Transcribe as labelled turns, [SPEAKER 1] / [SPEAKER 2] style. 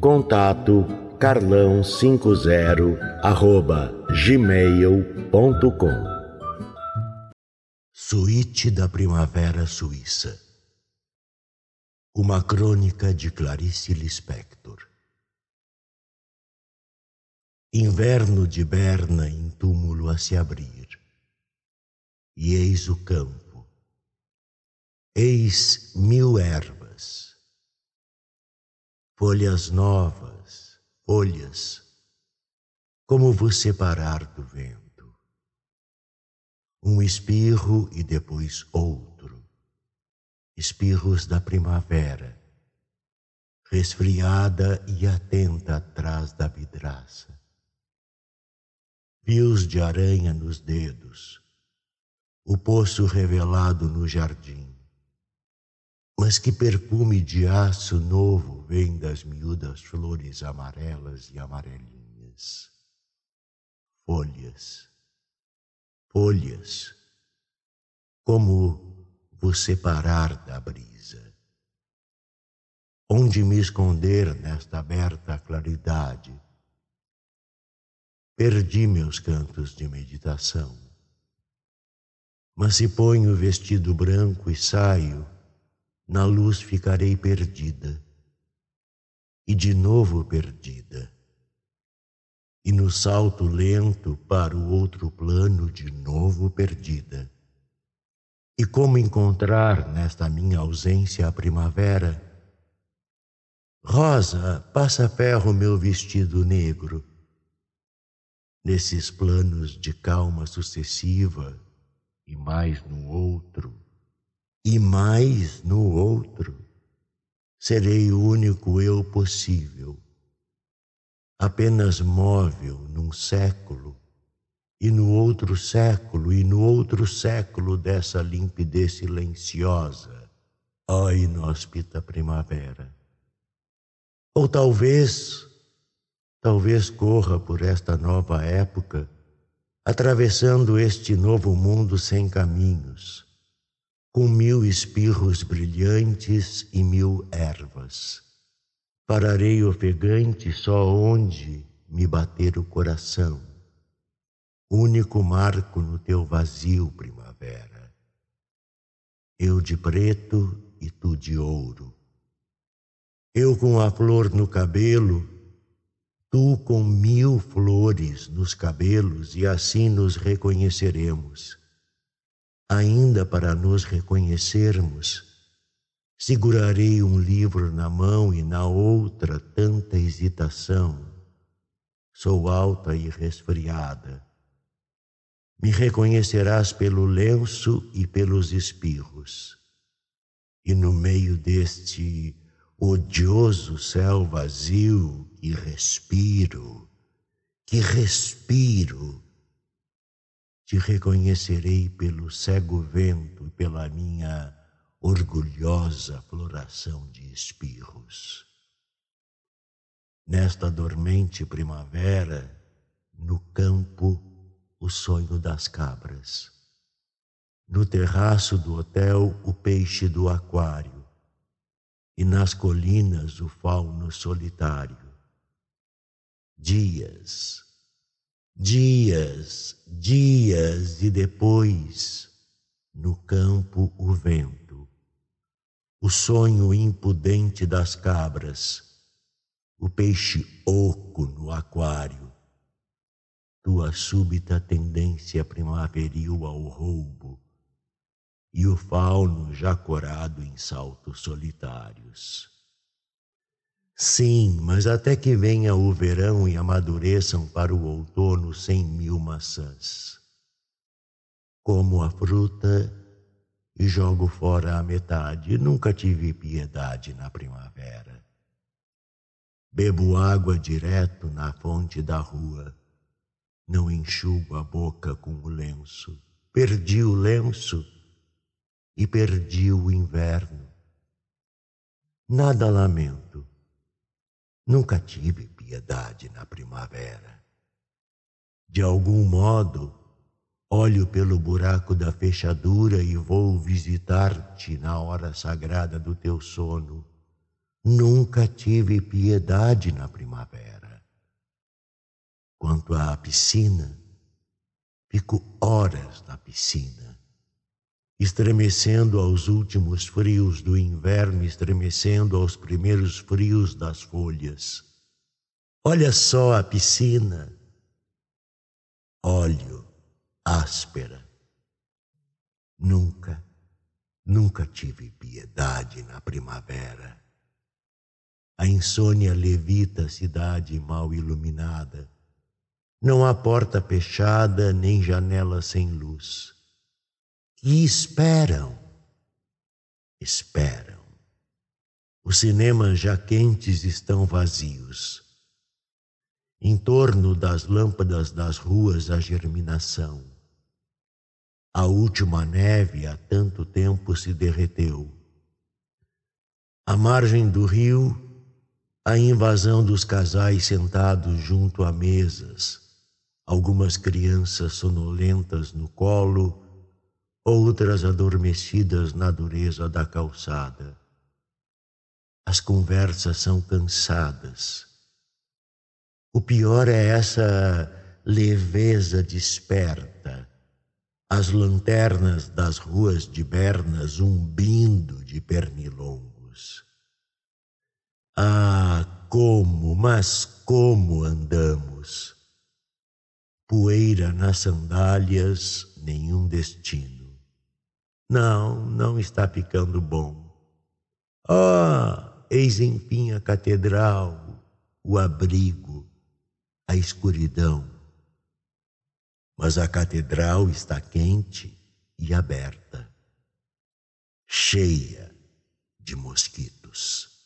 [SPEAKER 1] Contato carlão50 arroba gmail.com Suíte da Primavera Suíça. Uma crônica de Clarice Lispector. Inverno de Berna em túmulo a se abrir. E eis o campo. Eis mil ervas folhas novas, folhas, como vos separar do vento. Um espirro e depois outro, espirros da primavera, resfriada e atenta atrás da vidraça. Fios de aranha nos dedos, o poço revelado no jardim mas que perfume de aço novo vem das miúdas flores amarelas e amarelinhas. Folhas, folhas, como vos separar da brisa? Onde me esconder nesta aberta claridade? Perdi meus cantos de meditação. Mas se ponho o vestido branco e saio, na luz ficarei perdida, e de novo perdida. E no salto lento para o outro plano, de novo perdida. E como encontrar nesta minha ausência a primavera? Rosa, passa ferro meu vestido negro. Nesses planos de calma sucessiva, e mais no outro, e mais no outro, serei o único eu possível, apenas móvel num século, e no outro século, e no outro século dessa limpidez silenciosa, ó inóspita primavera. Ou talvez, talvez corra por esta nova época, atravessando este novo mundo sem caminhos com mil espirros brilhantes e mil ervas. Pararei ofegante só onde me bater o coração, único marco no teu vazio, primavera. Eu de preto e tu de ouro. Eu com a flor no cabelo, tu com mil flores nos cabelos, e assim nos reconheceremos ainda para nos reconhecermos, segurarei um livro na mão e na outra tanta hesitação. Sou alta e resfriada. Me reconhecerás pelo lenço e pelos espirros. E no meio deste odioso céu vazio que respiro, que respiro, te reconhecerei pelo cego vento e pela minha orgulhosa floração de espirros. Nesta dormente primavera, no campo, o sonho das cabras. No terraço do hotel, o peixe do aquário. E nas colinas, o fauno solitário. Dias, Dias, dias e depois, no campo o vento, o sonho impudente das cabras, o peixe oco no aquário, tua súbita tendência primaveril ao roubo. E o fauno já corado em saltos solitários. Sim, mas até que venha o verão e amadureçam para o outono cem mil maçãs. Como a fruta e jogo fora a metade, nunca tive piedade na primavera. Bebo água direto na fonte da rua, não enxugo a boca com o lenço. Perdi o lenço e perdi o inverno. Nada lamento. Nunca tive piedade na primavera. De algum modo, olho pelo buraco da fechadura e vou visitar-te na hora sagrada do teu sono. Nunca tive piedade na primavera. Quanto à piscina, fico horas na piscina estremecendo aos últimos frios do inverno, estremecendo aos primeiros frios das folhas. Olha só a piscina. Óleo, áspera. Nunca, nunca tive piedade na primavera. A insônia levita a cidade mal iluminada. Não há porta fechada, nem janela sem luz e esperam, esperam. Os cinemas já quentes estão vazios. Em torno das lâmpadas das ruas a germinação. A última neve há tanto tempo se derreteu. À margem do rio, a invasão dos casais sentados junto a mesas, algumas crianças sonolentas no colo outras adormecidas na dureza da calçada. As conversas são cansadas. O pior é essa leveza desperta, as lanternas das ruas de Berna zumbindo de pernilongos. Ah, como, mas como andamos! Poeira nas sandálias, nenhum destino. Não, não está ficando bom. Ah, eis enfim a catedral, o abrigo, a escuridão. Mas a catedral está quente e aberta, cheia de mosquitos.